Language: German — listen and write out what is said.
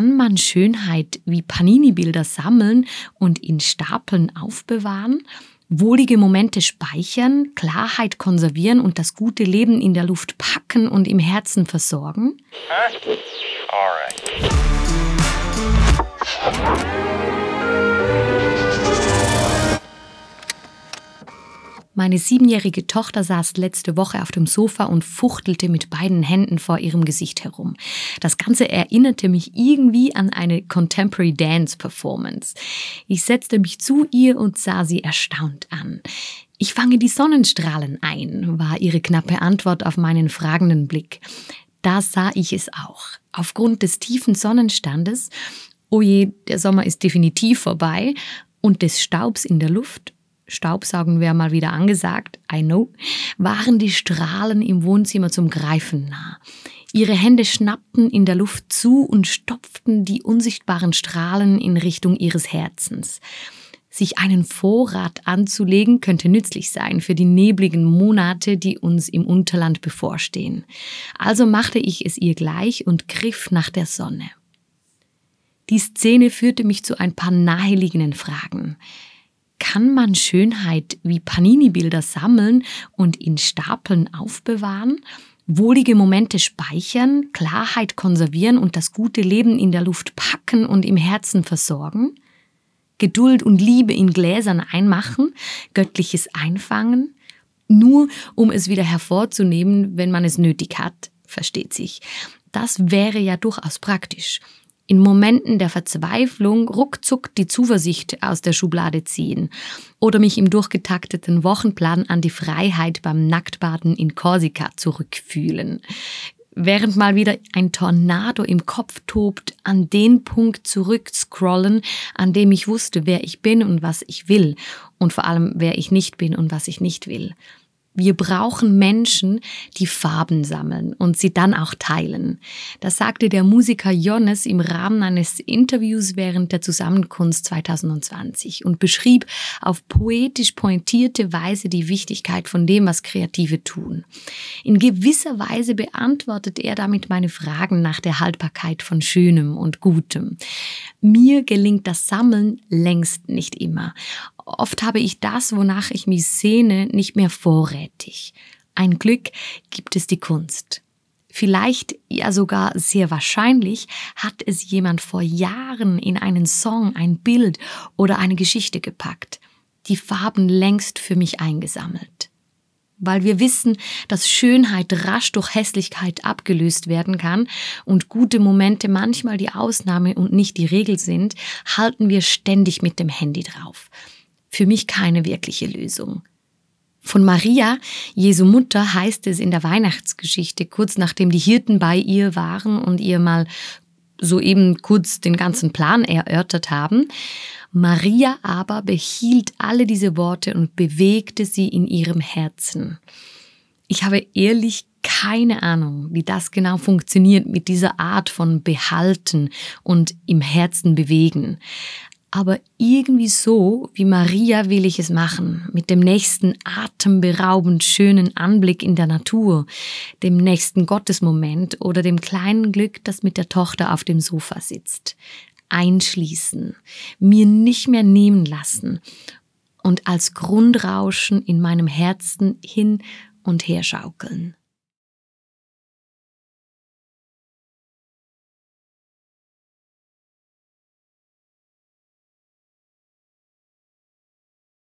Kann man Schönheit wie Panini-Bilder sammeln und in Stapeln aufbewahren? Wohlige Momente speichern, Klarheit konservieren und das gute Leben in der Luft packen und im Herzen versorgen? Huh? Meine siebenjährige Tochter saß letzte Woche auf dem Sofa und fuchtelte mit beiden Händen vor ihrem Gesicht herum. Das Ganze erinnerte mich irgendwie an eine Contemporary Dance Performance. Ich setzte mich zu ihr und sah sie erstaunt an. Ich fange die Sonnenstrahlen ein, war ihre knappe Antwort auf meinen fragenden Blick. Da sah ich es auch. Aufgrund des tiefen Sonnenstandes, oh je, der Sommer ist definitiv vorbei, und des Staubs in der Luft Staubsaugen wäre mal wieder angesagt, I know, waren die Strahlen im Wohnzimmer zum Greifen nah. Ihre Hände schnappten in der Luft zu und stopften die unsichtbaren Strahlen in Richtung ihres Herzens. Sich einen Vorrat anzulegen könnte nützlich sein für die nebligen Monate, die uns im Unterland bevorstehen. Also machte ich es ihr gleich und griff nach der Sonne. Die Szene führte mich zu ein paar naheliegenden Fragen kann man Schönheit wie Panini-Bilder sammeln und in Stapeln aufbewahren, wohlige Momente speichern, Klarheit konservieren und das gute Leben in der Luft packen und im Herzen versorgen? Geduld und Liebe in Gläsern einmachen, göttliches einfangen, nur um es wieder hervorzunehmen, wenn man es nötig hat, versteht sich. Das wäre ja durchaus praktisch in Momenten der Verzweiflung ruckzuck die Zuversicht aus der Schublade ziehen oder mich im durchgetakteten Wochenplan an die Freiheit beim Nacktbaden in Korsika zurückfühlen. Während mal wieder ein Tornado im Kopf tobt, an den Punkt zurückscrollen, an dem ich wusste, wer ich bin und was ich will und vor allem, wer ich nicht bin und was ich nicht will. Wir brauchen Menschen, die Farben sammeln und sie dann auch teilen. Das sagte der Musiker Jonas im Rahmen eines Interviews während der Zusammenkunft 2020 und beschrieb auf poetisch pointierte Weise die Wichtigkeit von dem, was Kreative tun. In gewisser Weise beantwortet er damit meine Fragen nach der Haltbarkeit von Schönem und Gutem. Mir gelingt das Sammeln längst nicht immer. Oft habe ich das, wonach ich mich sehne, nicht mehr vorrätig. Ein Glück gibt es die Kunst. Vielleicht, ja sogar sehr wahrscheinlich, hat es jemand vor Jahren in einen Song, ein Bild oder eine Geschichte gepackt, die Farben längst für mich eingesammelt. Weil wir wissen, dass Schönheit rasch durch Hässlichkeit abgelöst werden kann und gute Momente manchmal die Ausnahme und nicht die Regel sind, halten wir ständig mit dem Handy drauf für mich keine wirkliche Lösung. Von Maria, Jesu Mutter, heißt es in der Weihnachtsgeschichte, kurz nachdem die Hirten bei ihr waren und ihr mal soeben kurz den ganzen Plan erörtert haben. Maria aber behielt alle diese Worte und bewegte sie in ihrem Herzen. Ich habe ehrlich keine Ahnung, wie das genau funktioniert mit dieser Art von behalten und im Herzen bewegen aber irgendwie so wie Maria will ich es machen, mit dem nächsten atemberaubend schönen Anblick in der Natur, dem nächsten Gottesmoment oder dem kleinen Glück, das mit der Tochter auf dem Sofa sitzt. Einschließen, mir nicht mehr nehmen lassen und als Grundrauschen in meinem Herzen hin und her schaukeln.